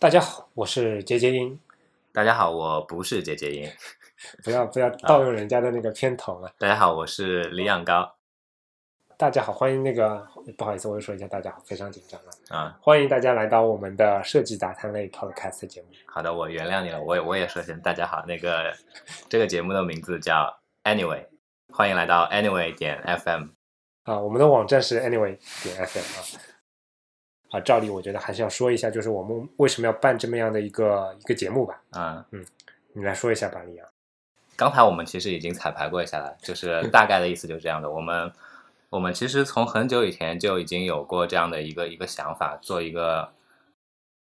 大家好，我是杰杰英。大家好，我不是杰杰英。不要不要盗用人家的那个片头了。大家好，我是李养高。大家好，欢迎那个不好意思，我又说一下，大家好，非常紧张了啊！欢迎大家来到我们的设计杂谈类 podcast 节目。好的，我原谅你了，我也我也说声大家好。那个 这个节目的名字叫 Anyway，欢迎来到 Anyway 点 FM。啊，我们的网站是 Anyway 点 FM 啊。啊，照例我觉得还是要说一下，就是我们为什么要办这么样的一个一个节目吧。啊嗯，你来说一下吧，李阳。刚才我们其实已经彩排过一下了，就是 大概的意思就是这样的。我们我们其实从很久以前就已经有过这样的一个一个想法，做一个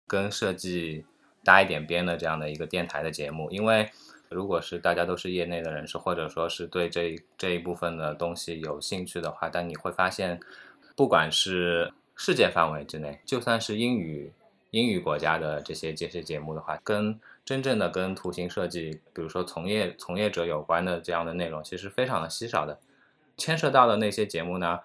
跟设计搭一点边的这样的一个电台的节目。因为如果是大家都是业内的人士，或者说是对这这一部分的东西有兴趣的话，但你会发现，不管是世界范围之内，就算是英语英语国家的这些这些节目的话，跟真正的跟图形设计，比如说从业从业者有关的这样的内容，其实非常的稀少的。牵涉到的那些节目呢，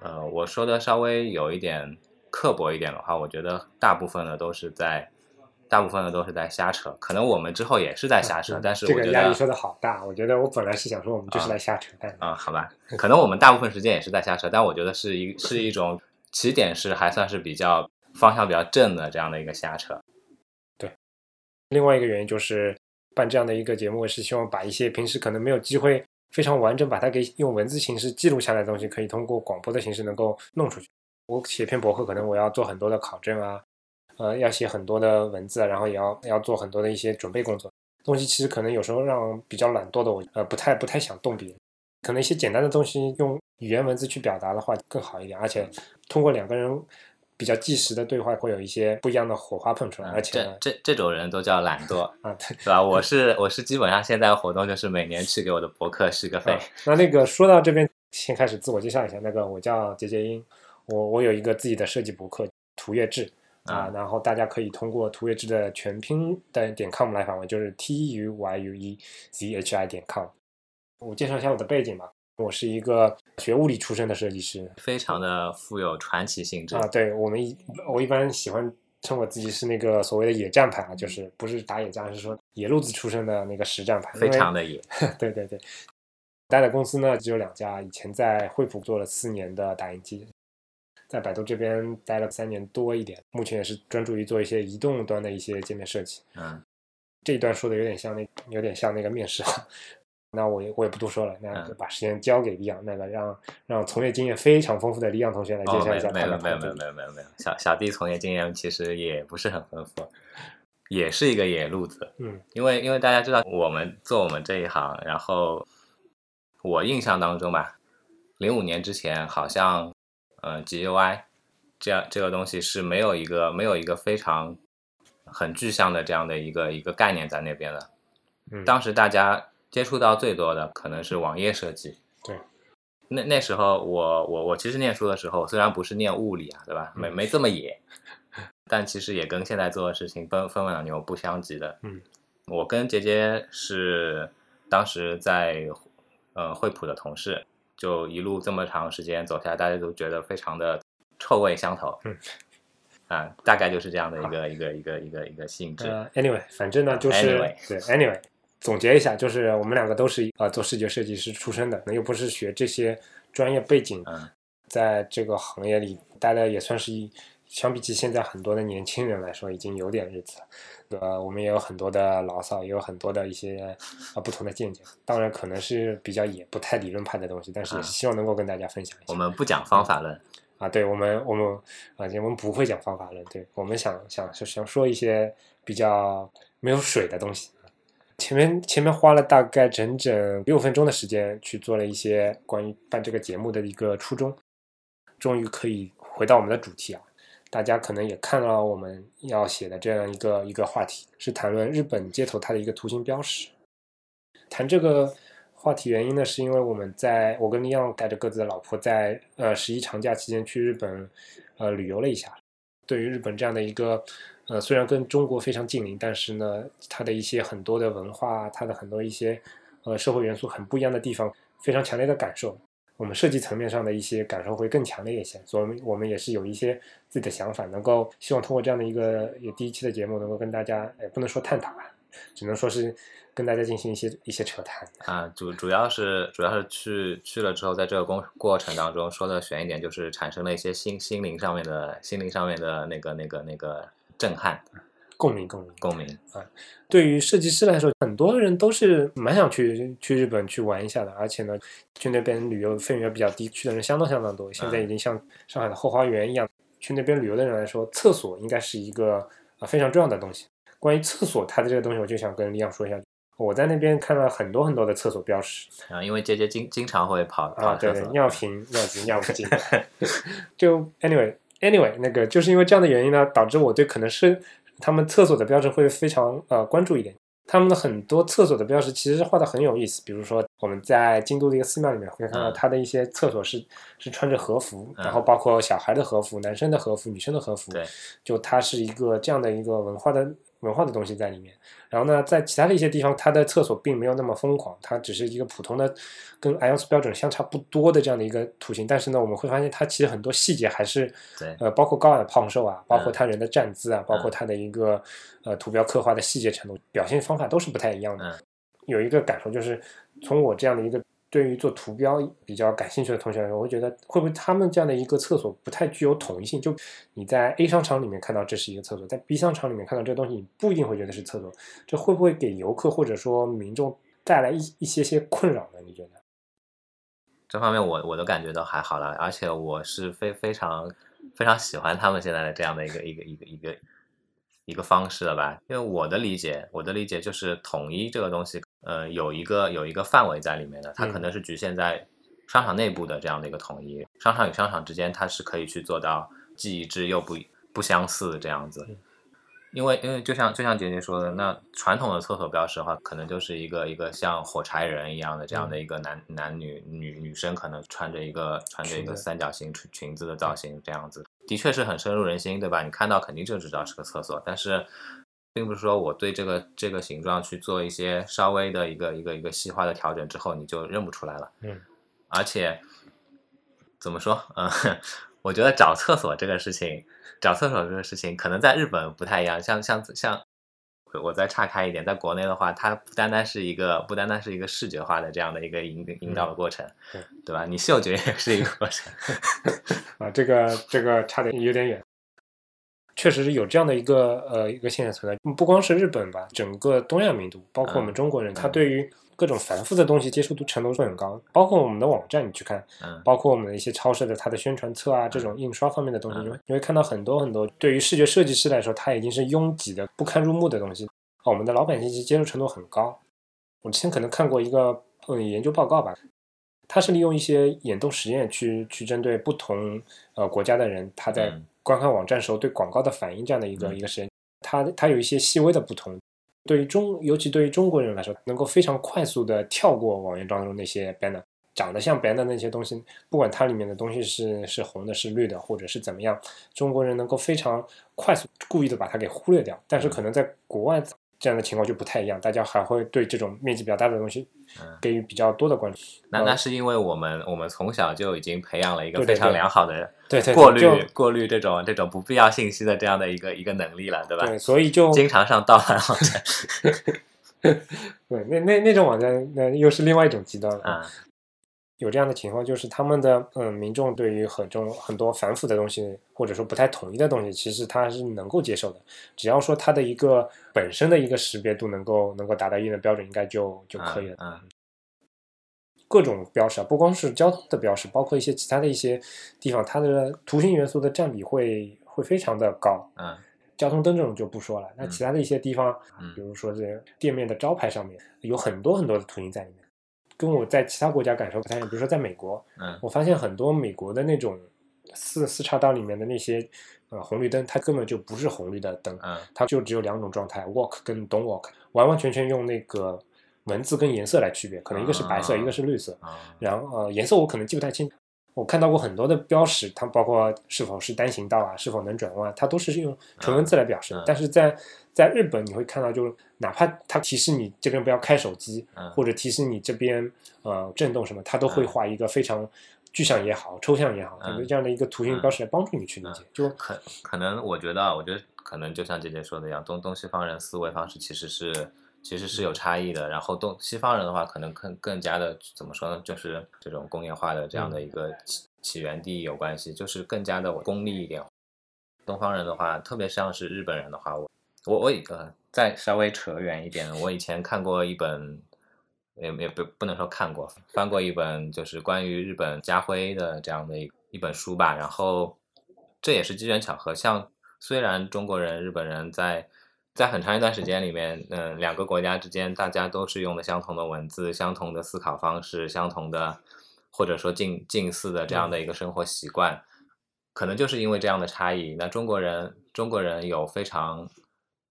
呃，我说的稍微有一点刻薄一点的话，我觉得大部分的都是在大部分的都是在瞎扯。可能我们之后也是在瞎扯，但是这个压力说的好大。我觉得我本来是想说我们就是来瞎扯但。啊，好吧，可能我们大部分时间也是在瞎扯，但我觉得是一是一种。起点是还算是比较方向比较正的这样的一个瞎扯，对。另外一个原因就是办这样的一个节目，是希望把一些平时可能没有机会非常完整把它给用文字形式记录下来的东西，可以通过广播的形式能够弄出去。我写篇博客，可能我要做很多的考证啊，呃，要写很多的文字，然后也要要做很多的一些准备工作。东西其实可能有时候让比较懒惰的我，呃，不太不太想动笔。可能一些简单的东西用语言文字去表达的话更好一点，而且通过两个人比较即时的对话，会有一些不一样的火花碰出来。而且这这这种人都叫懒惰 啊，对吧？我是我是基本上现在活动就是每年去给我的博客续个费。那那个说到这边，先开始自我介绍一下。那个我叫杰杰英，我我有一个自己的设计博客图月志啊，然后大家可以通过图月志的全拼的点 com 来访问，就是 t u y u e z h i 点 com。我介绍一下我的背景吧，我是一个学物理出身的设计师，非常的富有传奇性质啊。对我们一我一般喜欢称我自己是那个所谓的野战派啊，就是不是打野战，是说野路子出身的那个实战派，非常的野。对对对，待的公司呢只有两家，以前在惠普做了四年的打印机，在百度这边待了三年多一点，目前也是专注于做一些移动端的一些界面设计。嗯，这一段说的有点像那有点像那个面试。那我也我也不多说了，那就把时间交给李阳，那个让让从业经验非常丰富的李阳同学来介绍一下没有没有没有没有没有没有小小弟从业经验其实也不是很丰富，也是一个野路子。嗯，因为因为大家知道我们做我们这一行，然后我印象当中吧，零五年之前好像呃 GUI 这样这个东西是没有一个没有一个非常很具象的这样的一个一个概念在那边的。嗯，当时大家。接触到最多的可能是网页设计。对，那那时候我我我其实念书的时候，虽然不是念物理啊，对吧？没没这么野，但其实也跟现在做的事情分分两牛不相及的。嗯，我跟杰杰是当时在呃惠普的同事，就一路这么长时间走下来，大家都觉得非常的臭味相投。嗯，啊，大概就是这样的一个一个一个一个一个性质。呃，anyway，反正呢就是 anyway. 对，anyway。总结一下，就是我们两个都是呃做视觉设计师出身的，那又不是学这些专业背景，在这个行业里待的也算是一，相比起现在很多的年轻人来说，已经有点日子了。呃，我们也有很多的牢骚，也有很多的一些啊不同的见解。当然，可能是比较也不太理论派的东西，但是也是希望能够跟大家分享一下。我们不讲方法论啊，对我们我们啊我们不会讲方法论，对我们想想想说一些比较没有水的东西。前面前面花了大概整整六分钟的时间去做了一些关于办这个节目的一个初衷，终于可以回到我们的主题啊！大家可能也看到我们要写的这样一个一个话题，是谈论日本街头它的一个图形标识。谈这个话题原因呢，是因为我们在我跟李阳带着各自的老婆在呃十一长假期间去日本呃旅游了一下，对于日本这样的一个。呃，虽然跟中国非常近邻，但是呢，它的一些很多的文化，它的很多一些呃社会元素很不一样的地方，非常强烈的感受。我们设计层面上的一些感受会更强烈一些。所以我们也是有一些自己的想法，能够希望通过这样的一个也第一期的节目，能够跟大家，也不能说探讨吧，只能说是跟大家进行一些一些扯谈。啊，主主要是主要是去去了之后，在这个过过程当中，说的悬一点，就是产生了一些心心灵上面的心灵上面的那个那个那个震撼共鸣，共鸣。共鸣啊。对于设计师来说，很多人都是蛮想去去日本去玩一下的，而且呢，去那边旅游费用也比较低，去的人相当相当多。现在已经像上海的后花园一样，去那边旅游的人来说，厕所应该是一个啊非常重要的东西。关于厕所，它的这个东西，我就想跟李阳说一下。我在那边看了很多很多的厕所标识啊，因为杰杰经经常会跑啊，对尿频、尿急、尿不尽。就 anyway anyway 那个，就是因为这样的原因呢，导致我对可能是他们厕所的标志会非常呃关注一点。他们的很多厕所的标识其实是画的很有意思，比如说我们在京都的一个寺庙里面会看到嗯它的一些厕所是是穿着和服，嗯然后包括小孩的和服、男生的和服、女生的和服，对，就它是一个这样的一个文化的文化的东西在里面。然后呢，在其他的一些地方，它的厕所并没有那么疯狂，它只是一个普通的跟 IOS 标准相差不多的这样的一个图形。但是呢，我们会发现它其实很多细节还是对呃，包括高矮胖瘦啊，包括嗯他人的站姿啊，包括他的一个呃图标刻画的细节程度、表现方法都是不太一样的。嗯有一个感受就是，从我这样的一个对于做图标比较感兴趣的同学来说，我会觉得会不会他们这样的一个厕所不太具有统一性？就你在 A 商场里面看到这是一个厕所，在 B 商场里面看到这个东西，你不一定会觉得是厕所，这会不会给游客或者说民众带来一一些些困扰呢？你觉得？这方面我我都感觉到还好了，而且我是非非常非常喜欢他们现在的这样的一个一个一个一个一个方式了吧？因为我的理解，我的理解就是统一这个东西，呃，有一个有一个范围在里面的，它可嗯。能是局限在商场内部的这样的一个统一，商场与商场之间它是可以去做到既一致又不不相似这样子嗯。因为因为就像就像姐姐说的，那传统的厕所标识的话，可能就是一个一个像火柴人一样的这样的一个男、男女女女生可能穿着一个穿着一个三角形裙裙子的造型这样子，的确是很深入人心，对吧？你看到肯定就知道是个厕所，但是并不是说我对这个这个形状去做一些稍微的一个一个一个细化的调整之后，你就认不出来了。嗯，而且怎么说？嗯，我觉得找厕所这个事情，找厕所这个事情，可能在日本不太一样。像像像，我再岔开一点，在国内的话，它不单单是一个不单单是一个视觉化的这样的一个引引导的过程，对对吧？你嗅觉也是一个过程。啊，这个这个差点有点远。确实是有这样的一个呃一个现象存在，不光是日本吧，整个东亚民族，包括我们嗯中国人，他嗯对于各种繁复的东西接受度程度会很高。包括我们的网站，你去看，嗯包括我们的一些超市的它的宣传册啊，这种印刷方面的东西，嗯你会你会看到很多很多对于视觉设计师来说，它已经是拥挤的不堪入目的东西。我们的老百姓其实接受程度很高。我之前可能看过一个嗯研究报告吧，它是利用一些眼动实验去去针对不同呃国家的人，他在嗯观看网站时候对广告的反应这样的一个、嗯一个实验，它它有一些细微的不同。对于中，尤其对于中国人来说，能够非常快速的跳过网页当中那些 banner，长得像 banner 的那些东西，不管它里面的东西是是红的、是绿的，或者是怎么样，中国人能够非常快速、故意的把它给忽略掉。但是可能在国外这样的情况就不太一样，大家还会对这种面积比较大的东西嗯给予比较多的关注。那嗯那是因为我们我们从小就已经培养了一个非常良好的对对，过滤就过滤这种这种不必要信息的这样的一个一个能力了，对吧？对，所以就经常上盗版网站对那那那种网站，那又是另外一种极端了。啊，有这样的情况，就是他们的嗯民众对于很重很多反腐的东西，或者说不太统一的东西，其实他是能够接受的。只要说他的一个本身的一个识别度能够能够达到一定的标准，应该就就可以了。嗯各种标识啊，不光是交通的标识，包括一些其他的一些地方，它的图形元素的占比会会非常的高。嗯交通灯这种就不说了，那嗯其他的一些地方，嗯比如说这个店面的招牌上面有很多很多的图形在里面，跟我在其他国家感受不太一样。比如说在美国，嗯我发现很多美国的那种四四叉道里面的那些呃红绿灯，它根本就不是红绿的灯，嗯它就只有两种状态，walk 跟 don't walk，完完全全用那个文字跟颜色来区别，可能一个是白色，啊一个是绿色。啊然后呃颜色我可能记不太清，我看到过很多的标识，它包括是否是单行道啊，是否能转弯，它都是用纯文字来表示但是在在日本，你会看到，就是哪怕它提示你这边不要开手机，嗯或者提示你这边呃震动什么，它都会嗯画一个非常具象也好、抽象也好，嗯感觉这样的一个图形标识来帮助你去理解。就可可能我觉得啊，我觉得可能就像姐姐说的一样，东东西方人思维方式其实是其实是有差异的。然后东西方人的话，可能更更加的怎么说呢，就是这种工业化的这样的一个起起源地有关系，就是更加的功利一点。东方人的话，特别像是日本人的话，我我我以呃再稍微扯远一点，我以前看过一本。也也不不能说看过，翻过一本就是关于日本家徽的这样的一一本书吧。然后这也是机缘巧合，像虽然中国人、日本人在在很长一段时间里面，嗯、两个国家之间大家都是用的相同的文字、相同的思考方式、相同的或者说近近似的这样的一个生活习惯，可能就是因为这样的差异，那中国人中国人有非常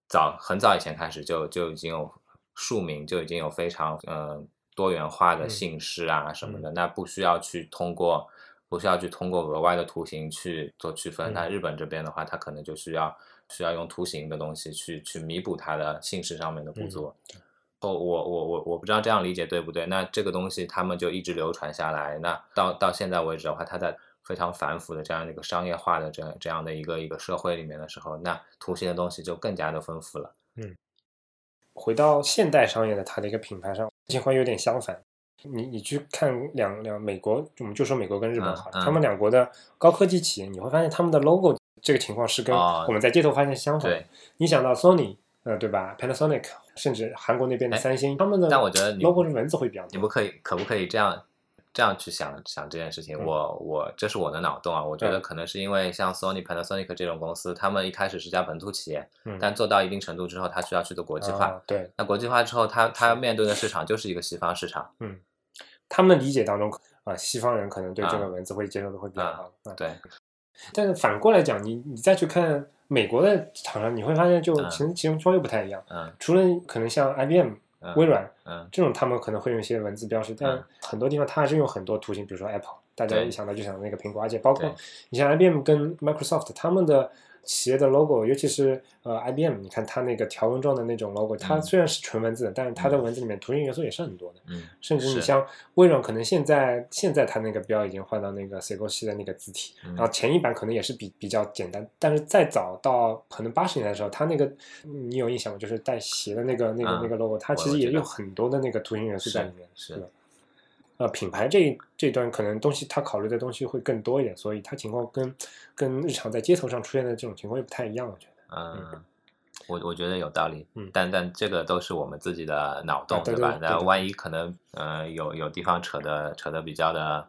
早很早以前开始就就已经有庶民就已经有非常呃多元化的嗯。姓氏啊什么的，那不需要去通过不需要去通过额外的图形去做区分。嗯。那日本这边的话，它可能就需要需要用图形的东西去去弥补它的姓氏上面的不足。哦，我我我我不知道这样理解对不对？那这个东西他们就一直流传下来，那到到现在为止的话，它在非常繁复的这样的一个商业化的这样这样的一个一个社会里面的时候，那图形的东西就更加的丰富了。嗯回到现代商业的它的一个品牌上，情况有点相反。你你去看两两美国，我们就说美国跟日本嗯好了，嗯他们两国的高科技企业，你会发现他们的 logo 这个情况是跟哦我们在街头发现相反你想到 Sony，呃，对吧？Panasonic，甚至韩国那边的哎三星，他们的但我觉得你 logo 是文字会比较多。你不可以，可不可以这样这样去想想这件事情？嗯我我这是我的脑洞啊，我觉得嗯可能是因为像 Sony、Panasonic 这种公司，他们一开始是家本土企业，嗯但做到一定程度之后，他需要去做国际化。啊对那国际化之后，他他面对的市场就是一个西方市场。嗯他们理解当中啊、西方人可能对这个啊文字会接受的会比较啊好。啊对，但是反过来讲，你你再去看美国的厂商，你会发现就嗯其实其中稍微不太一样。嗯除了可能像 IBM、嗯，微软嗯这种，他们可能会用一些文字标识，但嗯很多地方它还是用很多图形，比如说 Apple，大家一想到就想到那个苹果，而且包括你像 IBM 跟 Microsoft 他们的企业的 logo，尤其是呃 IBM，你看它那个条纹状的那种 logo，它嗯虽然是纯文字，但是它的嗯文字里面图形元素也是很多的。嗯，甚至你像微软，可能现在现在它那个标已经换到那个 Seiko 系的那个字体，嗯然后前一版可能也是比比较简单，但是再早到可能八十年代的时候，它那个嗯你有印象吗？就是带斜的那个那个、嗯那个 logo，它其实也有很多的那个图形元素在里面，是对吧？呃，品牌这一这一段可能东西他考虑的东西会更多一点，所以他情况跟跟日常在街头上出现的这种情况也不太一样，我觉得。嗯，我我觉得有道理，嗯但但这个都是我们自己的脑洞，啊对吧？对对对那万一可能，呃，有有地方扯的扯的比较的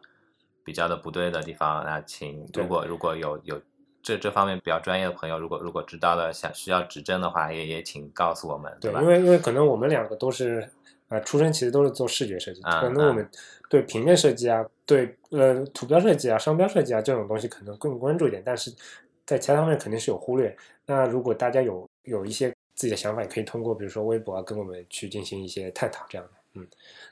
比较的不对的地方，那请如果如果有有这这方面比较专业的朋友，如果如果知道了想需要指正的话，也也请告诉我们，对，吧因？为因为可能我们两个都是呃出身其实都是做视觉设计，啊可能我们对平面设计啊，对呃图标设计啊、商标设计啊这种东西可能更关注一点，但是在其他方面肯定是有忽略。那如果大家有有一些自己的想法，也可以通过比如说微博啊跟我们去进行一些探讨，这样的。嗯，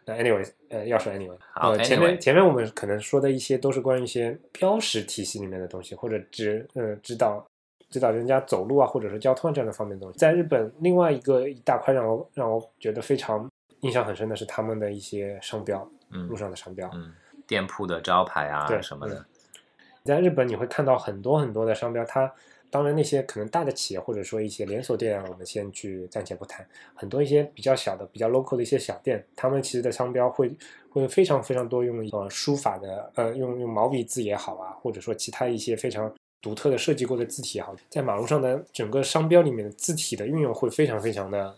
那 anyway，呃，要说 anyway，好呃，前面前面我们可能说的一些都是关于一些标识体系里面的东西，或者指呃指导指导人家走路啊，或者是交通啊这样的方面的东西。在日本，另外一个一大块让我让我觉得非常印象很深的是他们的一些商标，嗯路上的商标。嗯，店铺的招牌啊对什么的，在日本你会看到很多很多的商标，它当然那些可能大的企业或者说一些连锁店啊，我们先去暂且不谈，很多一些比较小的、比较 local 的一些小店，他们其实的商标会会非常非常多用呃书法的呃用用毛笔字也好啊，或者说其他一些非常独特的设计过的字体也好，在马路上的整个商标里面的字体的运用会非常非常的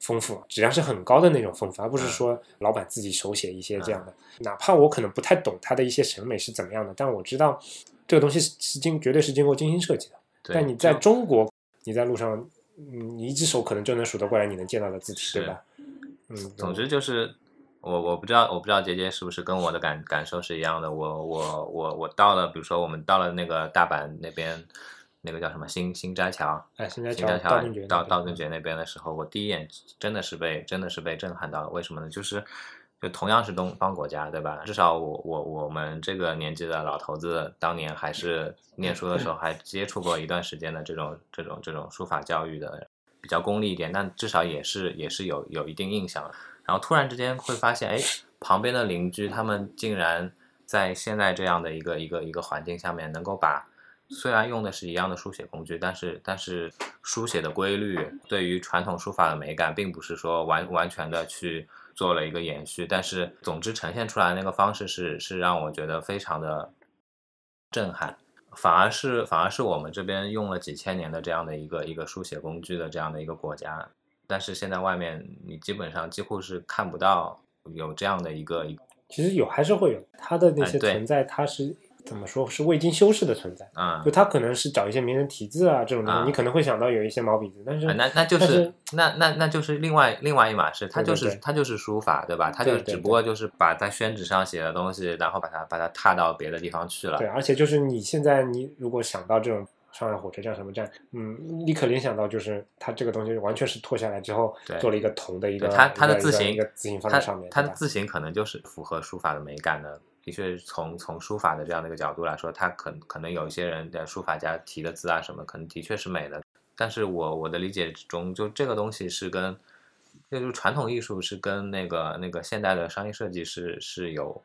丰富，质量是很高的那种丰富，而不是说老板自己手写一些这样的。哪怕我可能不太懂他的一些审美是怎么样的，但我知道这个东西是是经绝对是经过精心设计的。对但你在中国，你在路上，嗯，你一只手可能就能数得过来你能见到的字体，对吧？嗯，总之就是，我我不知道我不知道杰杰是不是跟我的感感受是一样的。我我我我到了，比如说我们到了那个大阪那边，那个叫什么新新斋桥，哎，现在新斋桥道顿崛到那边道顿崛那边的时候，我第一眼真的是被真的是被震撼到了。为什么呢？就是就同样是东方国家，对吧？至少我我我们这个年纪的老头子，当年还是念书的时候还接触过一段时间的这种这种这种书法教育的，比较功利一点，但至少也是也是有有一定印象。然后突然之间会发现，哎，旁边的邻居他们竟然在现在这样的一个一个一个环境下面，能够把虽然用的是一样的书写工具，但是但是书写的规律对于传统书法的美感，并不是说完完全的去做了一个延续，但是总之呈现出来那个方式是是让我觉得非常的震撼，反而是反而是我们这边用了几千年的这样的一个一个书写工具的这样的一个国家。但是现在外面你基本上几乎是看不到有这样的一个，其实有还是会有。它的那些存在，它是怎么说是未经修饰的存在，啊、就他可能是找一些名人题字啊这种东西，啊你可能会想到有一些毛笔字，但是啊那那就是是那那那就是另外另外一码事，他就是他就是书法，对吧？他就只不过就是把在宣纸上写的东西，然后把它把它踏到别的地方去了对，。而且就是你现在你如果想到这种上海火车站什么站，嗯，立刻联想到就是它这个东西完全是脱下来之后对做了一个铜的一个对它它的字形一个字形放它在上面，它的字形可能就是符合书法的美感的。的确，从从书法的这样的一个角度来说，它可可能有一些人的书法家提的字啊什么，可能的确是美的。但是我我的理解中，就这个东西是跟，那就是传统艺术是跟那个那个现代的商业设计是是有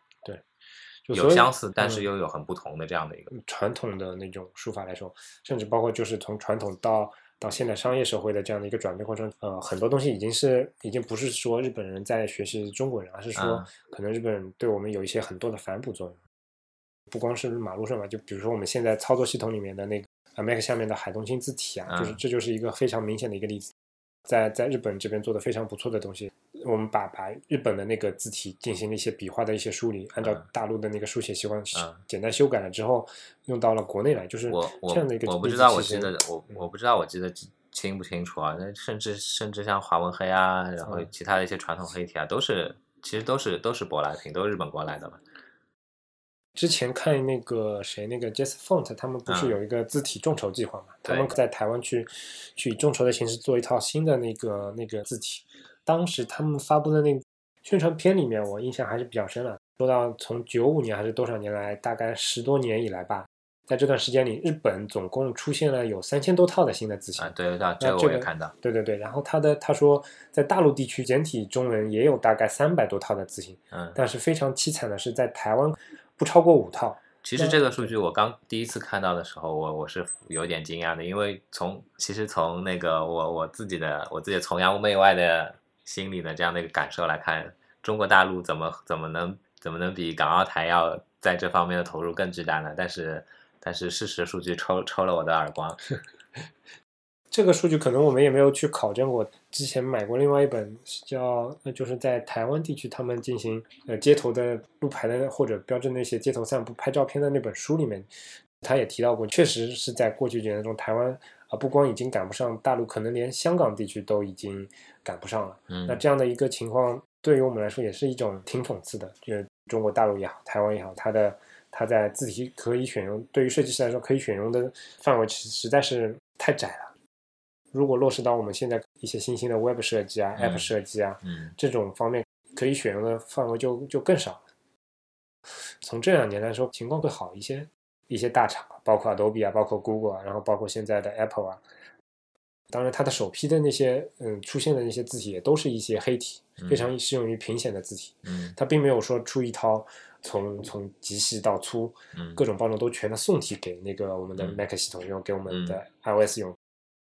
就有相似，但是嗯又有很不同的这样的一个。传统的那种书法来说，甚至包括就是从传统到到现代商业社会的这样的一个转变过程，呃，很多东西已经是已经不是说日本人在学习中国人，而是说嗯可能日本人对我们有一些很多的反哺作用。不光是马路上嘛，就比如说我们现在操作系统里面的那个啊 Mac 下面的海东青字体啊，就是嗯这就是一个非常明显的一个例子。在在日本这边做的非常不错的东西，我们把把日本的那个字体进行了一些笔画的一些梳理，按照嗯大陆的那个书写习惯嗯简单修改了之后，用到了国内来，就是这样的一个我不知道，我记得我我不知道我记得清清不清楚啊？那甚至甚至像华文黑啊，然后嗯其他的一些传统黑体啊，都是其实都是都是舶来品，都是日本过来的嘛。之前看那个谁，那个 Jess Font，他们不是嗯有一个字体众筹计划嘛？他们在台湾去去以众筹的形式做一套新的那个那个字体。当时他们发布的那个宣传片里面，我印象还是比较深了。说到从九五年还是多少年来，大概十多年以来吧，在这段时间里，日本总共出现了有三千多套的新的字型。啊，对对，对这个我也看到。对对对，然后他的他说，在大陆地区简体中文也有大概三百多套的字型，嗯，但是非常凄惨的是，在台湾不超过五套。其实这个数据我刚第一次看到的时候，我我是有点惊讶的，因为从其实从那个我我自己的我自己崇洋媚外的心理的这样的一个感受来看，中国大陆怎么怎么能怎么能比港澳台要在这方面的投入更巨大呢？但是但是事实数据抽抽了我的耳光，这个数据可能我们也没有去考证过。之前买过另外一本叫，呃就是在台湾地区他们进行呃街头的路牌的或者标志那些街头散步拍照片的那本书里面，他也提到过，确实是在过去几年中，台湾啊、不光已经赶不上大陆，可能连香港地区都已经赶不上了。嗯那这样的一个情况，对于我们来说也是一种挺讽刺的，就是中国大陆也好，台湾也好，它的它在字体可以选用，对于设计师来说可以选用的范围实实在是太窄了。如果落实到我们现在一些新兴的 Web 设计啊、嗯 App 设计啊嗯这种方面，可以选用的范围就就更少了。从这两年来说，情况会好一些。一些大厂，包括 Adobe 啊，包括 Google 啊，然后包括现在的 Apple 啊，当然它的首批的那些嗯出现的那些字体也都是一些黑体，非常适用于平显的字体。嗯它并没有说出一套从从极细到粗嗯各种包装都全的送体给那个我们的嗯 Mac 系统用，给我们的 iOS 用，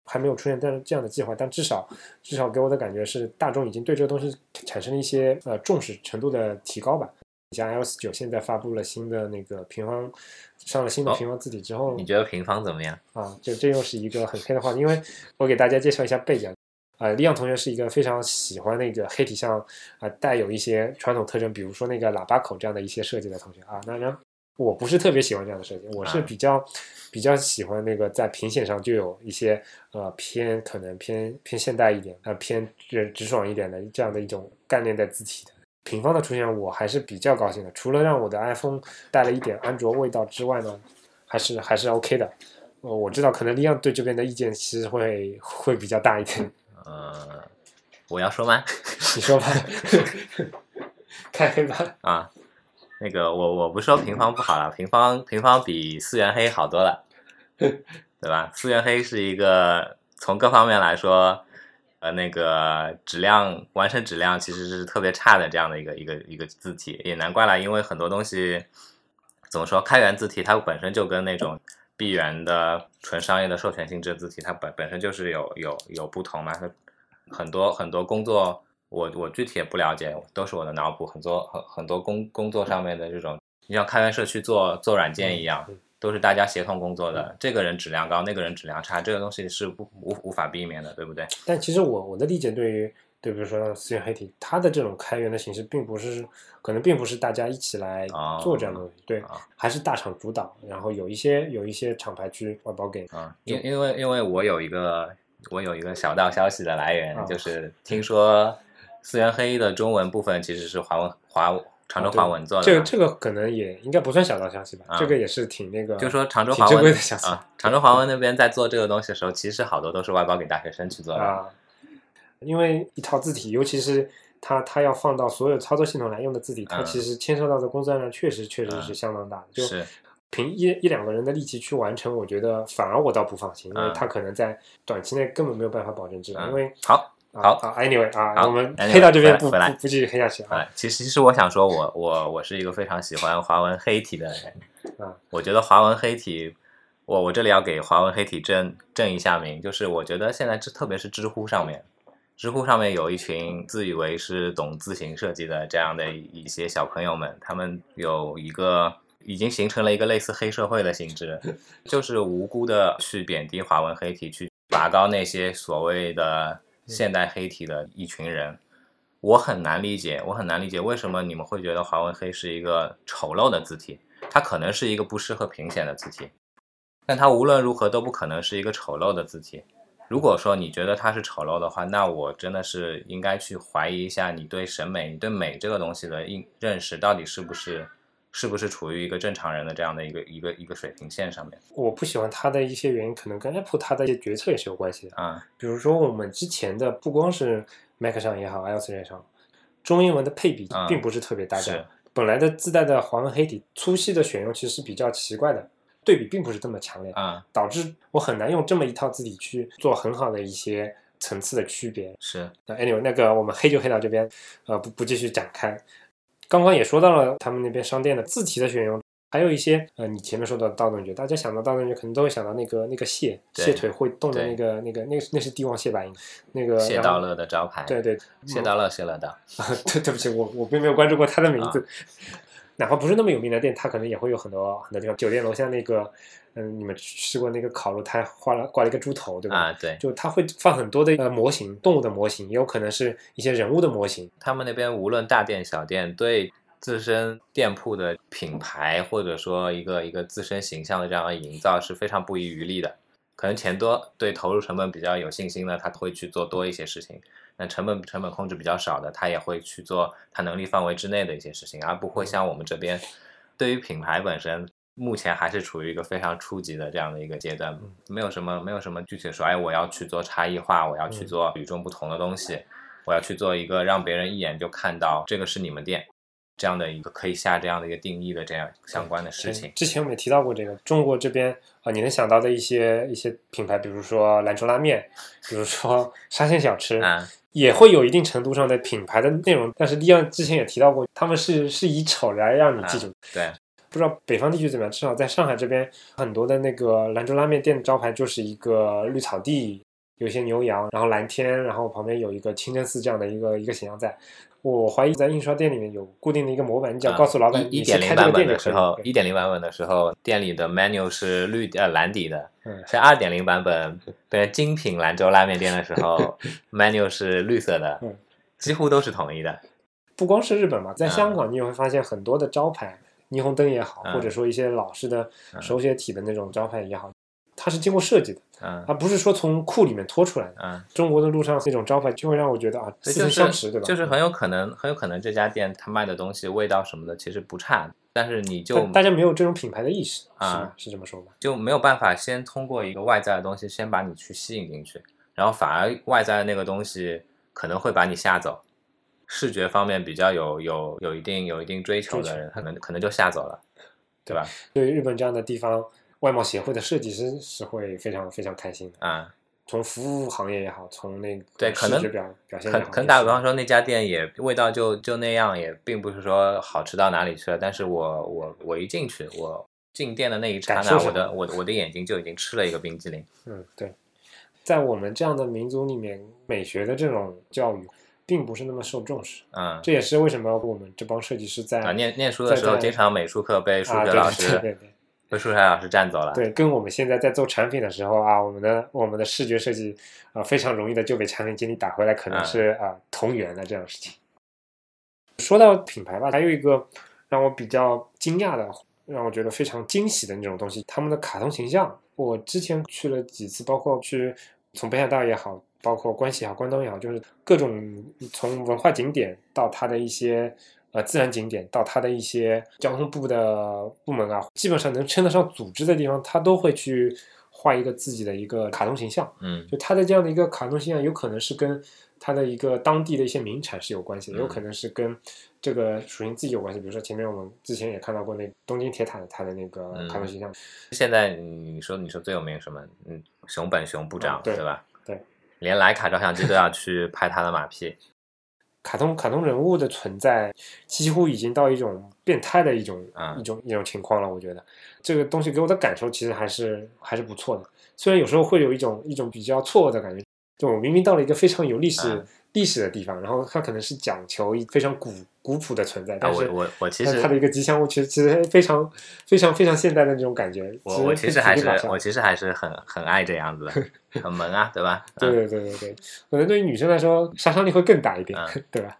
还没有出现这样这样的计划，但至少至少给我的感觉是大众已经对这个东西产生了一些呃重视程度的提高吧。像 iOS 九现在发布了新的那个平方，上了新的哦平方字体之后，你觉得平方怎么样？啊，就这又是一个很黑的话题，因为我给大家介绍一下背景。呃，利昂同学是一个非常喜欢那个黑体上啊、带有一些传统特征，比如说那个喇叭口这样的一些设计的同学啊。那然后我不是特别喜欢这样的设计，我是啊比较、比较喜欢那个在平显上就有一些呃偏可能偏偏现代一点，呃偏直直爽一点的这样的一种概念在字体的。平方的出现，我还是比较高兴的。除了让我的 iPhone 带了一点安卓味道之外呢，还是还是 OK 的。呃，我知道可能利昂对这边的意见其实会会比较大一点。呃，我要说吗？你说吧，开黑吧啊。那个我我不说平方不好了，平方平方比四元黑好多了，对吧？四元黑是一个从各方面来说，呃，那个质量完成质量其实是特别差的这样的一个一个一个字体，也难怪了，因为很多东西怎么说，开源字体它本身就跟那种闭源的纯商业的授权性质字体，它本本身就是有有有不同嘛，它很多很多工作。我我具体也不了解，都是我的脑补。很多很很多工工作上面的这种，你像开源社区做做软件一样，都是大家协同工作的。这个人质量高，那个人质量差，这个东西是不无无法避免的，对不对？但其实我我的理解，对于对比如说思源黑体，它的这种开源的形式，并不是可能并不是大家一起来做这样的东西，对，还是大厂主导，然后有一些有一些厂牌去外包给。啊，因因为因为我有一个我有一个小道消息的来源，就是听说。四元黑的中文部分其实是华文华常州华文做的，这个这个可能也应该不算小道消息吧？这个也是挺那个，就说常州华文啊，常州华文那边在做这个东西的时候，其实好多都是外包给大学生去做的啊。因为一套字体，尤其是它它要放到所有操作系统来用的字体，它其实牵涉到的工作量确实确实是相当大的。就是凭一一两个人的力气去完成，我觉得反而我倒不放心，因为他可能在短期内根本没有办法保证质量。因为好。好啊，Anyway 啊，我们黑到这边不不不继续黑下去啊。其实其实我想说，我我我是一个非常喜欢华文黑体的人啊。我觉得华文黑体，我我这里要给华文黑体正正一下名，就是我觉得现在特别是知乎上面，知乎上面有一群自以为是懂字形设计的这样的一些小朋友们，他们有一个已经形成了一个类似黑社会的性质，就是无辜的去贬低华文黑体，去拔高那些所谓的。现代黑体的一群人，我很难理解，我很难理解为什么你们会觉得华文黑是一个丑陋的字体？它可能是一个不适合平显的字体，但它无论如何都不可能是一个丑陋的字体。如果说你觉得它是丑陋的话，那我真的是应该去怀疑一下你对审美、你对美这个东西的认认识到底是不是。是不是处于一个正常人的这样的一个一个一个水平线上面？我不喜欢它的一些原因，可能跟 Apple 它的一些决策也是有关系的啊。比如说，我们之前的不光是 Mac 上也好，iOS 上，中英文的配比并不是特别搭调。本来的自带的黄文黑体粗细的选用其实是比较奇怪的，对比并不是这么强烈啊，导致我很难用这么一套字体去做很好的一些层次的区别。是。那 Anyway，那个我们黑就黑到这边，呃，不不继续展开。刚刚也说到了他们那边商店的字体的选用，还有一些呃，你前面说到大盾蕨，大家想到大盾蕨，可能都会想到那个那个蟹蟹腿会动的那个那个那那是帝王蟹吧？应那个蟹道乐的招牌。对对，蟹道乐蟹乐道。对对不起，我我并没有关注过他的名字。哪怕不是那么有名的店，它可能也会有很多很多地方。酒店楼下那个，嗯，你们吃过那个烤肉，它画了挂了一个猪头，对吧？啊，对。就它会放很多的呃模型，动物的模型，也有可能是一些人物的模型。他们那边无论大店小店，对。自身店铺的品牌，或者说一个一个自身形象的这样的营造是非常不遗余力的。可能钱多，对投入成本比较有信心的，他会去做多一些事情。那成本成本控制比较少的，他也会去做他能力范围之内的一些事情，而不会像我们这边，对于品牌本身，目前还是处于一个非常初级的这样的一个阶段，没有什么没有什么具体说，哎，我要去做差异化，我要去做与众不同的东西，我要去做一个让别人一眼就看到这个是你们店。这样的一个可以下这样的一个定义的这样相关的事情，之前我们也提到过这个中国这边啊，你能想到的一些一些品牌，比如说兰州拉面，比如说沙县小吃，也会有一定程度上的品牌的内容。但是利昂之前也提到过，他们是是以丑来让你记住。对，不知道北方地区怎么样，至少在上海这边，很多的那个兰州拉面店的招牌就是一个绿草地，有些牛羊，然后蓝天，然后旁边有一个清真寺这样的一个一个形象在。我怀疑在印刷店里面有固定的一个模板，你只要告诉老板，一点零版本的时候，一点零版本的时候，店里的 menu 是绿呃蓝底的。嗯，在二点零版本，对精品兰州拉面店的时候，menu 是绿色的。嗯，几乎都是统一的。不光是日本嘛，在香港你也会发现很多的招牌，霓虹灯也好，或者说一些老式的手写体的那种招牌也好。它是经过设计的，嗯，它不是说从库里面拖出来的。嗯，中国的路上那种招牌就会让我觉得啊，似曾相识，对吧？就是很有可能，很有可能这家店它卖的东西味道什么的其实不差，但是你就大家没有这种品牌的意识啊，是这么说吧？就没有办法先通过一个外在的东西先把你去吸引进去，然后反而外在的那个东西可能会把你吓走。视觉方面比较有有有一定有一定追求的人，可能可能就吓走了，对吧？对于日本这样的地方，外贸协会的设计师是会非常非常开心的。啊、从服务行业也好，从那个对可能表表现可可能打个比方说，那家店也味道就就那样，也并不是说好吃到哪里去了。但是我我我一进去，我进店的那一刹那，感受上我的我我的眼睛就已经吃了一个冰激凌。嗯，对，在我们这样的民族里面，美学的这种教育并不是那么受重视。嗯，这也是为什么我们这帮设计师在啊，念念书的时候，经常美术课被数学老师、对对对被数学老师占走了。对，跟我们现在在做产品的时候啊，我们的我们的视觉设计啊、非常容易的就被产品经理打回来，可能嗯是啊、同源的这样的事情。说到品牌吧，还有一个让我比较惊讶的，让我觉得非常惊喜的那种东西，他们的卡通形象。我之前去了几次，包括去从北海道也好，包括关西也好、关东也好，就是各种从文化景点到它的一些呃自然景点，到它的一些交通部的部门啊，基本上能称得上组织的地方，它都会去画一个自己的一个卡通形象。嗯就它的这样的一个卡通形象，有可能是跟它的一个当地的一些名产是有关系的，嗯有可能是跟这个属于自己有关系。比如说前面我们之前也看到过那东京铁塔的它的那个嗯卡通形象，现在你说你说最有名什么？嗯，熊本熊部长、嗯对吧？对，连徕卡照相机都要去拍他的马屁。卡通卡通人物的存在几乎已经到一种变态的一种、嗯一种一种情况了。我觉得这个东西给我的感受其实还是还是不错的，虽然有时候会有一种一种比较错愕的感觉，就我明明到了一个非常有历史、嗯历史的地方，然后它可能是讲求一非常古古朴的存在，啊，但是我我我其实但它的一个吉祥物其实其实非常非常非常现代的那种感觉。我我其实还是我我其实还是很很爱这样子的，很萌啊，对吧？对嗯对对对对，可能对于女生来说杀伤力会更大一点，嗯 对吧？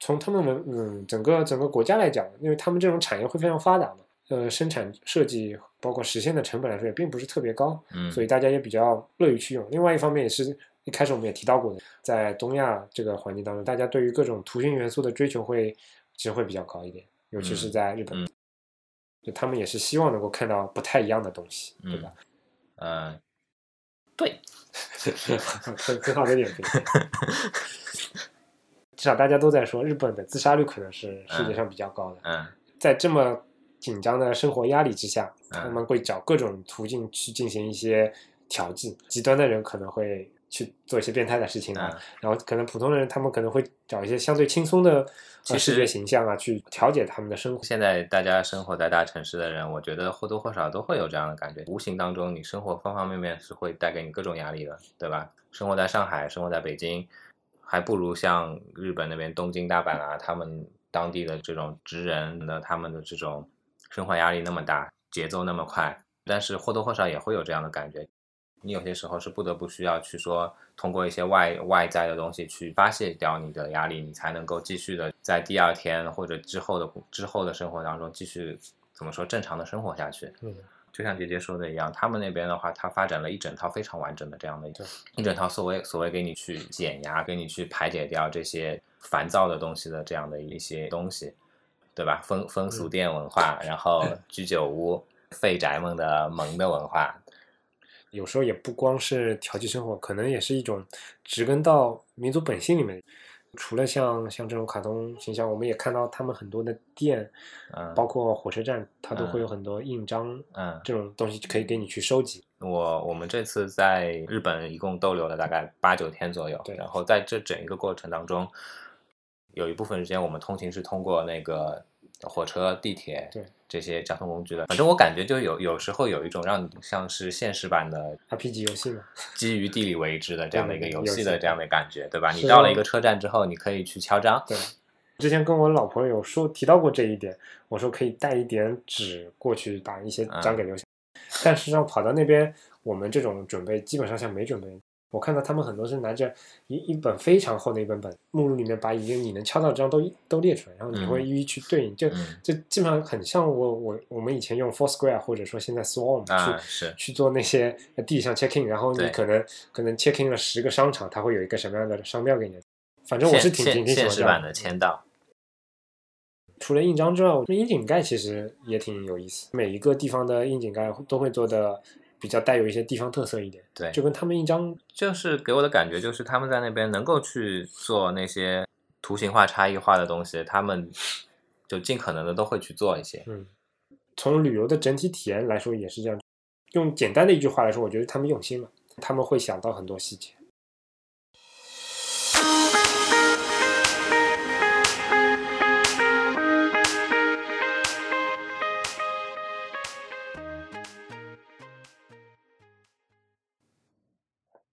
从他们文嗯整个整个国家来讲，因为他们这种产业会非常发达嘛，呃，生产设计包括实现的成本来说也并不是特别高，嗯，所以大家也比较乐于去用。另外一方面也是一开始我们也提到过的，在东亚这个环境当中，大家对于各种图形元素的追求会其实会比较高一点，尤其是嗯在日本，嗯就他们也是希望能够看到不太一样的东西，对吧？嗯，对，很很好的点评。至少大家都在说，日本的自杀率可能是世界上比较高的。嗯在这么紧张的生活压力之下，嗯他们会找各种途径去进行一些调剂。极端的人可能会去做一些变态的事情啊，嗯，然后可能普通人他们可能会找一些相对轻松的其实呃视觉形象啊，去调节他们的生活。现在大家生活在大城市的人，我觉得或多或少都会有这样的感觉，无形当中你生活方方面面是会带给你各种压力的，对吧？生活在上海，生活在北京，还不如像日本那边东京、大阪啊，他们当地的这种职人的他们的这种生活压力那么大，节奏那么快，但是或多或少也会有这样的感觉。你有些时候是不得不需要去说，通过一些外外在的东西去发泄掉你的压力，你才能够继续的在第二天或者之后的之后的生活当中继续怎么说正常的生活下去。嗯，就像姐姐说的一样，他们那边的话，他发展了一整套非常完整的这样的一整套所谓所谓给你去减压、给你去排解掉这些烦躁的东西的这样的一些东西，对吧？风风俗店文化，然后居酒屋、废宅们的萌的文化，有时候也不光是调剂生活，可能也是一种植根到民族本性里面。除了像像这种卡通形象，我们也看到他们很多的店，嗯包括火车站，它都会有嗯很多印章嗯。这种东西可以给你去收集。我我们这次在日本一共逗留了大概八九天左右，对然后在这整一个过程当中，有一部分时间我们通勤是通过那个火车、地铁对这些交通工具的。反正我感觉就有有时候有一种让你像是现实版的 RPG 游戏嘛，基于地理位置的这样的一个游戏的这样的感觉，对吧？你到了一个车站之后，你可以去敲章，对。之前跟我老婆有说提到过这一点，我说可以带一点纸过去，把一些章给留下。但实际上跑到那边，我们这种准备基本上像没准备。我看到他们很多是拿着一一本非常厚的一本本，目录里面把已经你能敲到的章都都列出来，然后你会嗯。一一去对应，就嗯。就基本上很像我我我们以前用 Foursquare 或者说现在 Swarm 去、啊，去做那些呃地上 check in，然后你可能可能 check in 了十个商场，它会有一个什么样的商标给你。反正我是挺挺挺喜欢的签到，除了印章之外，我觉得窨井盖其实也挺有意思。每一个地方的窨井盖都会做的比较带有一些地方特色一点，对，就跟他们印章就是给我的感觉就是他们在那边能够去做那些图形化、差异化的东西，他们就尽可能的都会去做一些。嗯，从旅游的整体体验来说也是这样。用简单的一句话来说，我觉得他们用心了，他们会想到很多细节。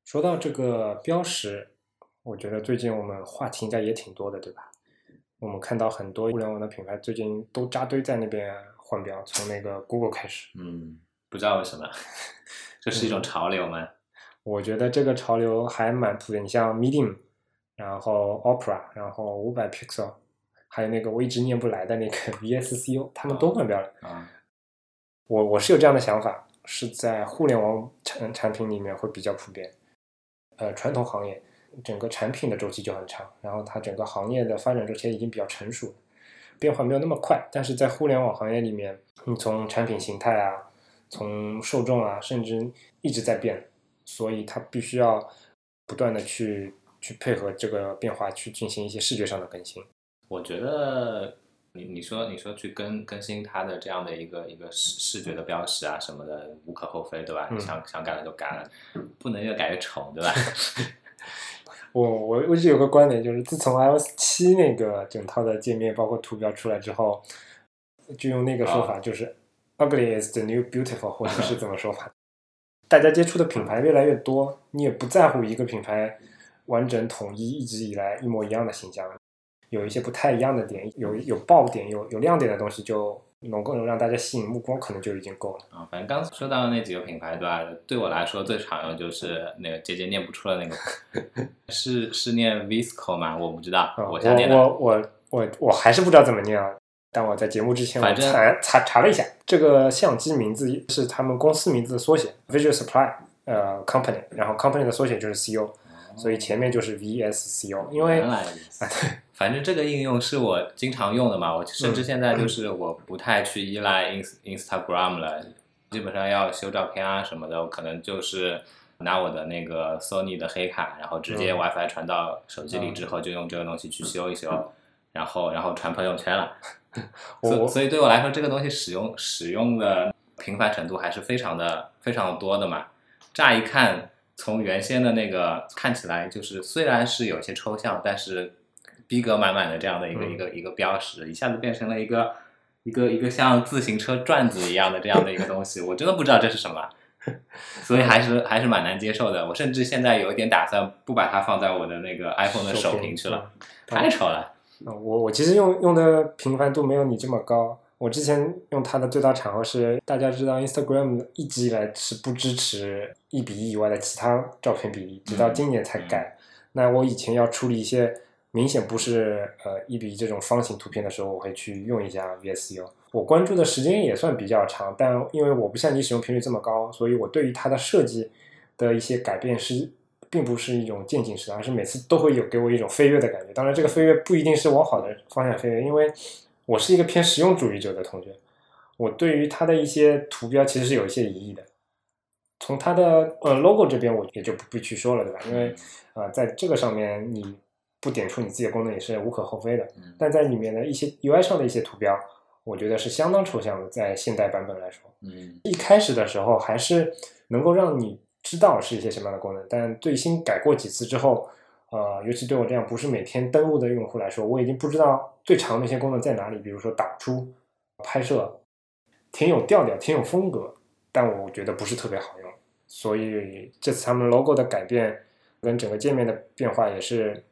说到这个标识，我觉得最近我们话题应该也挺多的，对吧？我们看到很多互联网的品牌最近都扎堆在那边换标，从那个 Google 开始。嗯，不知道为什么，这是一种潮流吗？我觉得这个潮流还蛮普遍。你像 Medium，然后 Opera，然后五百 Pixel，还有那个我一直念不来的那个 VSCO，他们都换标了。啊，我我是有这样的想法，是在互联网产产品里面会比较普遍。呃，传统行业整个产品的周期就很长，然后它整个行业的发展周期已经比较成熟，变化没有那么快。但是在互联网行业里面，你从产品形态啊，从受众啊，甚至一直在变，所以它必须要不断的去去配合这个变化，去进行一些视觉上的更新。我觉得你你说你说去更更新它的这样的一个一个视视觉的标识啊什么的，无可厚非，对吧？嗯想想改了就改了，不能越改越丑，对吧？我我我一直有个观点，就是自从 iOS 七那个整套的界面包括图标出来之后，就用那个说法，就是 ugly is the new beautiful，或者是怎么说法？大家接触的品牌越来越多，你也不在乎一个品牌完整统一一直以来一模一样的形象，有一些不太一样的点，有有爆点、有有亮点的东西，就能够让大家吸引目光，可能就已经够了。啊，反正刚说到的那几个品牌，对吧？对我来说最常用就是那个姐姐念不出的那个，是是念 Visco 吗？我不知道，啊我瞎念的。我我我我还是不知道怎么念啊。但我在节目之前，我反正查查查了一下，这个相机名字是他们公司名字的缩写，Visual Supply，呃，Company，然后 Company 的缩写就是 CO，所以前面就是 VSCO。因为原来如此 反正这个应用是我经常用的嘛，我甚至现在就是我不太去依赖 ins Instagram 了，基本上要修照片啊什么的，我可能就是拿我的那个 Sony 的黑卡，然后直接嗯 WiFi 传到手机里之后，就用这个东西去修一修，然后然后传朋友圈了。所所以对我来说，这个东西使用使用的频繁程度还是非常的非常多的嘛。乍一看，从原先的那个看起来就是虽然是有些抽象，但是逼格满满的这样的一个、嗯一个一个标识，一下子变成了一个一个一个像自行车转子一样的这样的一个东西，我真的不知道这是什么。所以还是还是蛮难接受的。我甚至现在有一点打算不把它放在我的那个 iPhone 的首屏去了，太丑了。嗯，我我其实用用的频繁度没有你这么高。我之前用它的最大场合是，大家知道 Instagram 一直以来是不支持一比一以外的其他照片比例，直到今年才改。那我以前要处理一些明显不是呃一比一这种方形图片的时候，我会去用一下 VSCO。我关注的时间也算比较长，但因为我不像你使用频率这么高，所以我对于它的设计的一些改变是并不是一种渐进式，而是每次都会有给我一种飞跃的感觉。当然，这个飞跃不一定是往好的方向飞跃，因为我是一个偏实用主义者的同学，我对于它的一些图标其实是有一些疑义的。从它的呃 logo 这边，我也就不必去说了，对吧？因为呃，在这个上面你不点出你自己的功能也是无可厚非的。嗯但在里面的一些 UI 上的一些图标，我觉得是相当抽象的，在现代版本来说。嗯一开始的时候还是能够让你知道是一些什么样的功能，但最新改过几次之后，呃，尤其对我这样不是每天登录的用户来说，我已经不知道最长的一些功能在哪里，比如说打出、拍摄，挺有调调，挺有风格，但我觉得不是特别好用。所以这次他们 logo 的改变跟整个界面的变化也是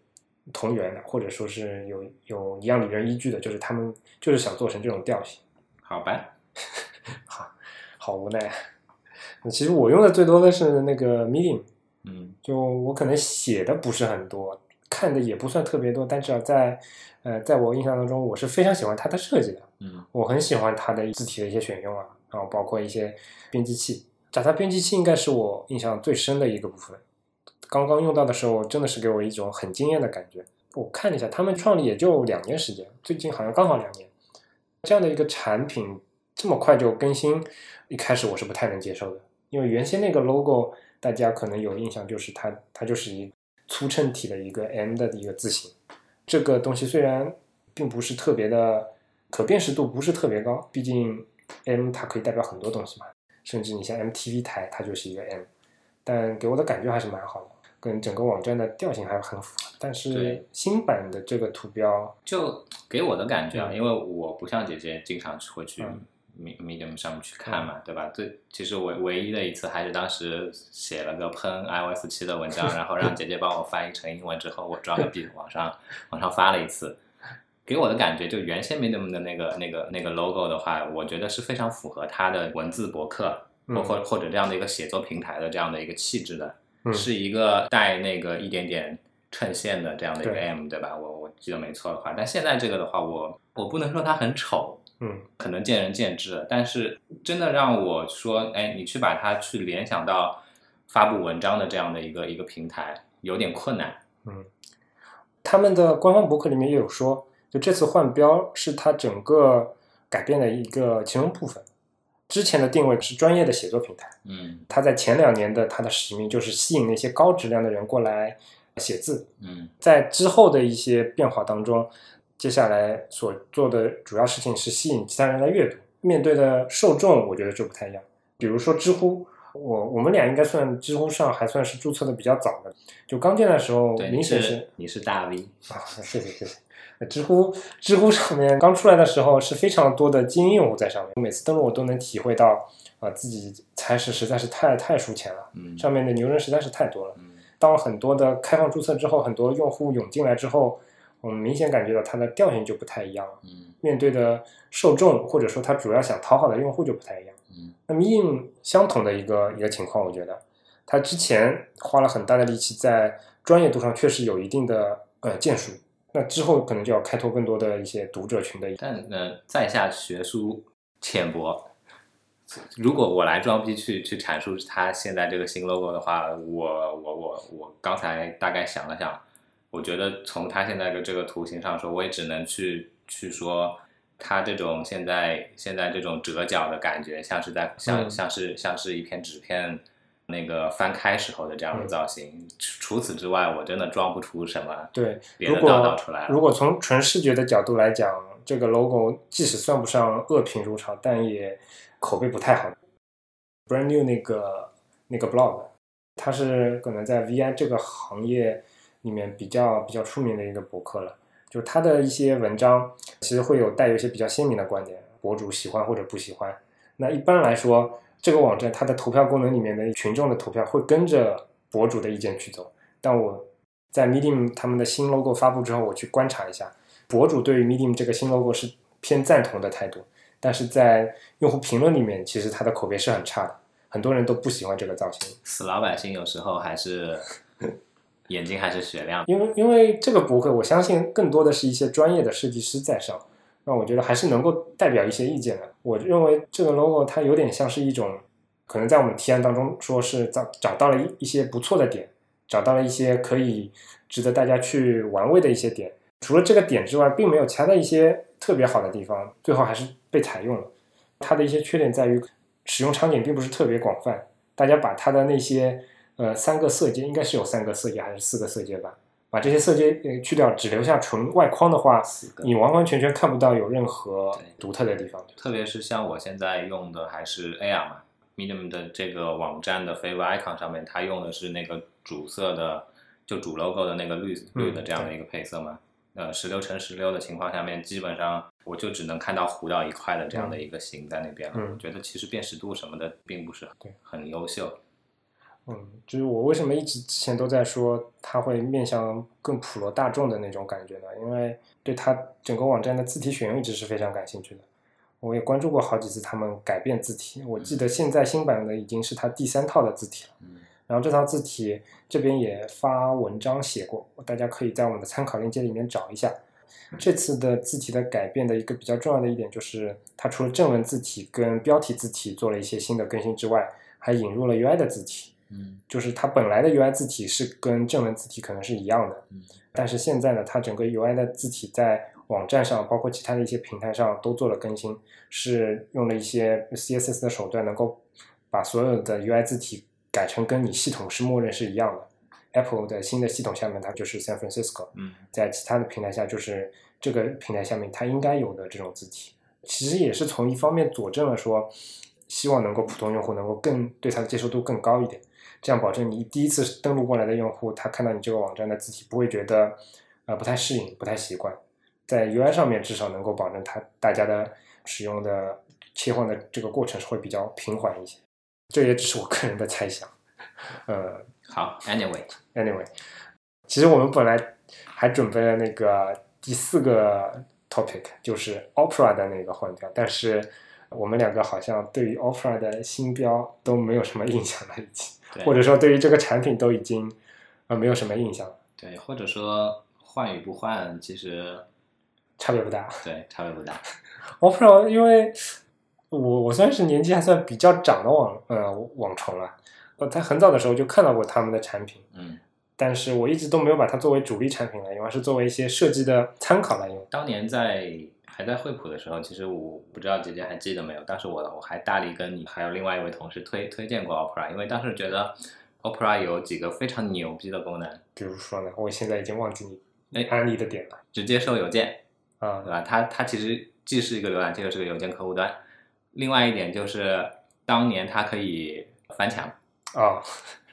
同源的，或者说是有有一样理论依据的，就是他们就是想做成这种调性。好吧，好好无奈啊。其实我用的最多的是那个 Medium，嗯就我可能写的不是很多，看的也不算特别多，但至少在呃，在我印象当中，我是非常喜欢它的设计的。嗯我很喜欢它的字体的一些选用啊，然后包括一些编辑器。找它编辑器应该是我印象最深的一个部分。刚刚用到的时候，真的是给我一种很惊艳的感觉。我看了一下，他们创立也就两年时间，最近好像刚好两年。这样的一个产品这么快就更新，一开始我是不太能接受的，因为原先那个 logo 大家可能有印象，就是它它就是一粗衬体的一个 M 的一个字形，这个东西虽然并不是特别的可辨识度不是特别高，毕竟 M 它可以代表很多东西嘛，甚至你像 MTV 台它就是一个 M，但给我的感觉还是蛮好的，跟整个网站的调性还是很符合。但是新版的这个图标，就给我的感觉啊，嗯因为我不像姐姐经常会去 Medium 上面去看嘛，对吧？这其实唯唯一的一次还是当时写了个喷 iOS 七的文章，然后让姐姐帮我翻译成英文之后，我装个 逼往上往上发了一次。给我的感觉，就原先 Medium 的那个那个那个 logo 的话，我觉得是非常符合它的文字博客，或嗯或或者这样的一个写作平台的这样的一个气质的。嗯是一个带那个一点点衬线的这样的一个对 M，对吧？我我记得没错的话，但现在这个的话，我我不能说它很丑，嗯可能见仁见智，但是真的让我说，哎，你去把它去联想到发布文章的这样的一个一个平台，有点困难。嗯，他们的官方博客里面也有说，就这次换标是它整个改变的一个其中部分。之前的定位是专业的写作平台，嗯。它在前两年的它的使命就是吸引那些高质量的人过来写字，嗯。在之后的一些变化当中，接下来所做的主要事情是吸引其他人来阅读，面对的受众我觉得就不太一样。比如说知乎，我我们俩应该算知乎上还算是注册的比较早的，就刚进来的时候，明显是你是大 V，啊，谢谢谢谢。那知乎知乎上面刚出来的时候是非常多的精英用户在上面，每次登录我都能体会到啊、自己才是实在是太太输钱了，嗯上面的牛人实在是太多了。嗯当很多的开放注册之后，很多用户涌进来之后，我们明显感觉到它的调性就不太一样了，嗯面对的受众或者说他主要想讨好的用户就不太一样。嗯那么应相同的一个一个情况，我觉得他之前花了很大的力气在专业度上确实有一定的呃建树，那之后可能就要开拓更多的一些读者群的。但呃，在下学术浅薄。如果我来装逼去去阐述他现在这个新 logo 的话，我我我我刚才大概想了想，我觉得从他现在的这个图形上说，我也只能去去说，它这种现在现在这种折角的感觉，像是在像、嗯像是像是一片纸片那个翻开时候的这样的嗯造型。除除此之外，我真的装不出什么对，别的如果道道出来了。如果从纯视觉的角度来讲，这个 logo 即使算不上恶评如潮，但也口碑不太好。Brand New 那个那个 blog，它是可能在 VI 这个行业里面比较比较出名的一个博客了。就是它的一些文章其实会有带有一些比较鲜明的观点，博主喜欢或者不喜欢。那一般来说，这个网站它的投票功能里面的群众的投票会跟着博主的意见去走。但我在 Medium 他们的新 logo 发布之后，我去观察一下，博主对于 Medium 这个新 logo 是偏赞同的态度，但是在用户评论里面，其实它的口碑是很差的，很多人都不喜欢这个造型。死老百姓有时候还是眼睛还是雪亮的。因为因为这个博客，我相信更多的是一些专业的设计师在上，那我觉得还是能够代表一些意见的。我认为这个 logo 它有点像是一种，可能在我们提案当中说是找找到了一一些不错的点，找到了一些可以值得大家去玩味的一些点。除了这个点之外，并没有其他的一些特别好的地方，最后还是被采用了。它的一些缺点在于使用场景并不是特别广泛，大家把它的那些呃三个色阶，应该是有三个色阶还是四个色阶吧，把这些色阶呃去掉，只留下纯外框的话，你完完全全看不到有任何独特的地方。特别是像我现在用的还是 AR 嘛，Medium 的这个网站的 Favorite Icon 上面，它用的是那个主色的，就主 logo 的那个绿嗯绿的这样的一个配色嘛。呃，十六乘十六的情况下面，基本上我就只能看到糊到一块的这样的一个形在那边了。嗯我觉得其实辨识度什么的并不是对很优秀。嗯，就是我为什么一直之前都在说它会面向更普罗大众的那种感觉呢？因为对它整个网站的字体选用一直是非常感兴趣的。我也关注过好几次他们改变字体，我记得现在新版的已经是它第三套的字体了。嗯然后这套字体这边也发文章写过，大家可以在我们的参考链接里面找一下。这次的字体的改变的一个比较重要的一点就是，它除了正文字体跟标题字体做了一些新的更新之外，还引入了 UI 的字体。嗯就是它本来的 UI 字体是跟正文字体可能是一样的，嗯但是现在呢，它整个 UI 的字体在网站上，包括其他的一些平台上都做了更新，是用了一些 CSS 的手段，能够把所有的 UI 字体改成跟你系统是默认是一样的。Apple 的新的系统下面，它就是 San Francisco，嗯在其他的平台下就是这个平台下面它应该有的这种字体。其实也是从一方面佐证了说，希望能够普通用户能够更对它的接受度更高一点，这样保证你第一次登录过来的用户，他看到你这个网站的字体不会觉得呃不太适应、不太习惯，在 UI 上面至少能够保证它大家的使用的切换的这个过程是会比较平缓一些。这也只是我个人的猜想。呃好，Anyway，，anyway，其实我们本来还准备了那个第四个 topic，就是 Opera 的那个换掉，但是我们两个好像对于 Opera 的新标都没有什么印象了，已经，对或者说对于这个产品都已经呃没有什么印象了，对，或者说换与不换，其实差别不大。对差别不大。Opera 因为我我算是年纪还算比较长的网呃网虫了，我在很早的时候就看到过他们的产品。嗯，但是我一直都没有把它作为主力产品来用，而是作为一些设计的参考来用。当年在还在惠普的时候，其实我不知道姐姐还记得没有，当时我我还大力跟你还有另外一位同事推推荐过 Opera，因为当时觉得 Opera 有几个非常牛逼的功能，比如说呢，我现在已经忘记你哎安利的点了直接收邮件，啊对吧？它它其实既是一个浏览器，又是个邮件客户端。另外一点就是当年它可以翻墙，啊！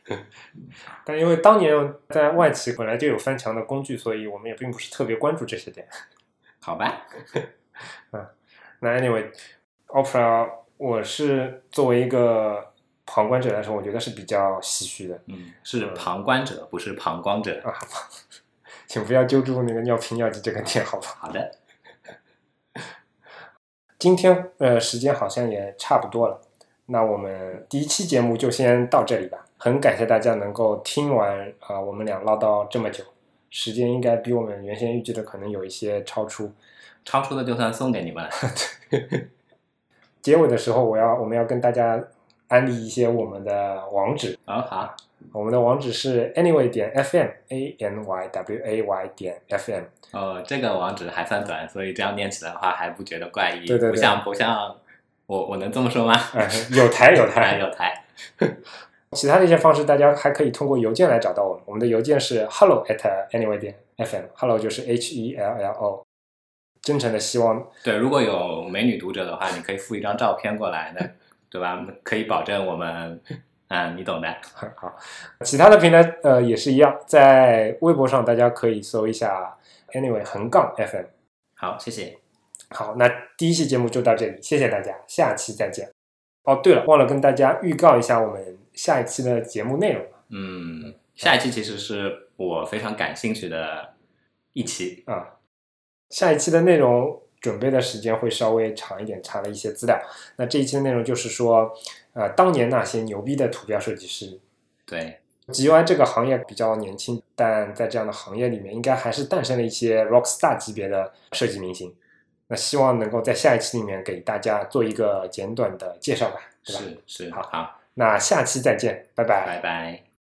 但因为当年在外企本来就有翻墙的工具，所以我们也并不是特别关注这些点。好吧？嗯那 anyway，Opera 我是作为一个旁观者来说，我觉得是比较唏嘘的嗯，是旁观者，不是旁观者。啊。好，请不要揪住那个尿频尿急这个点，好吧？好的，今天呃时间好像也差不多了，那我们第一期节目就先到这里吧。很感谢大家能够听完啊、我们俩唠叨这么久，时间应该比我们原先预计的可能有一些超出。超出的就算送给你们了。结尾的时候，我要我们要跟大家安利一些我们的网址，啊，好，我们的网址是 anyway 点 fm a n y w a y 点 fm。哦，这个网址还算短，所以这样念起来的话还不觉得怪异。对对对不像不像我我能这么说吗？哎，有台有还台，有台。其他的一些方式，大家还可以通过邮件来找到我们。我们的邮件是 hello at anyway 点 fm，hello 就是 h e l l o。真诚的希望，对，如果有美女读者的话，你可以附一张照片过来，那对吧？可以保证我们，嗯，你懂的。好，其他的平台呃也是一样，在微博上大家可以搜一下 anyway 横杠 fm。好，谢谢。好，那第一期节目就到这里，谢谢大家，下期再见。哦，对了，忘了跟大家预告一下我们下一期的节目内容嗯，下一期其实是我非常感兴趣的一期。啊。下一期的内容准备的时间会稍微长一点，查了一些资料。那这一期的内容就是说，呃，当年那些牛逼的图标设计师。对，GUI 这个行业比较年轻，但在这样的行业里面，应该还是诞生了一些 rock star 级别的设计明星。那希望能够在下一期里面给大家做一个简短的介绍吧？是是，好好，那下期再见，拜拜拜拜。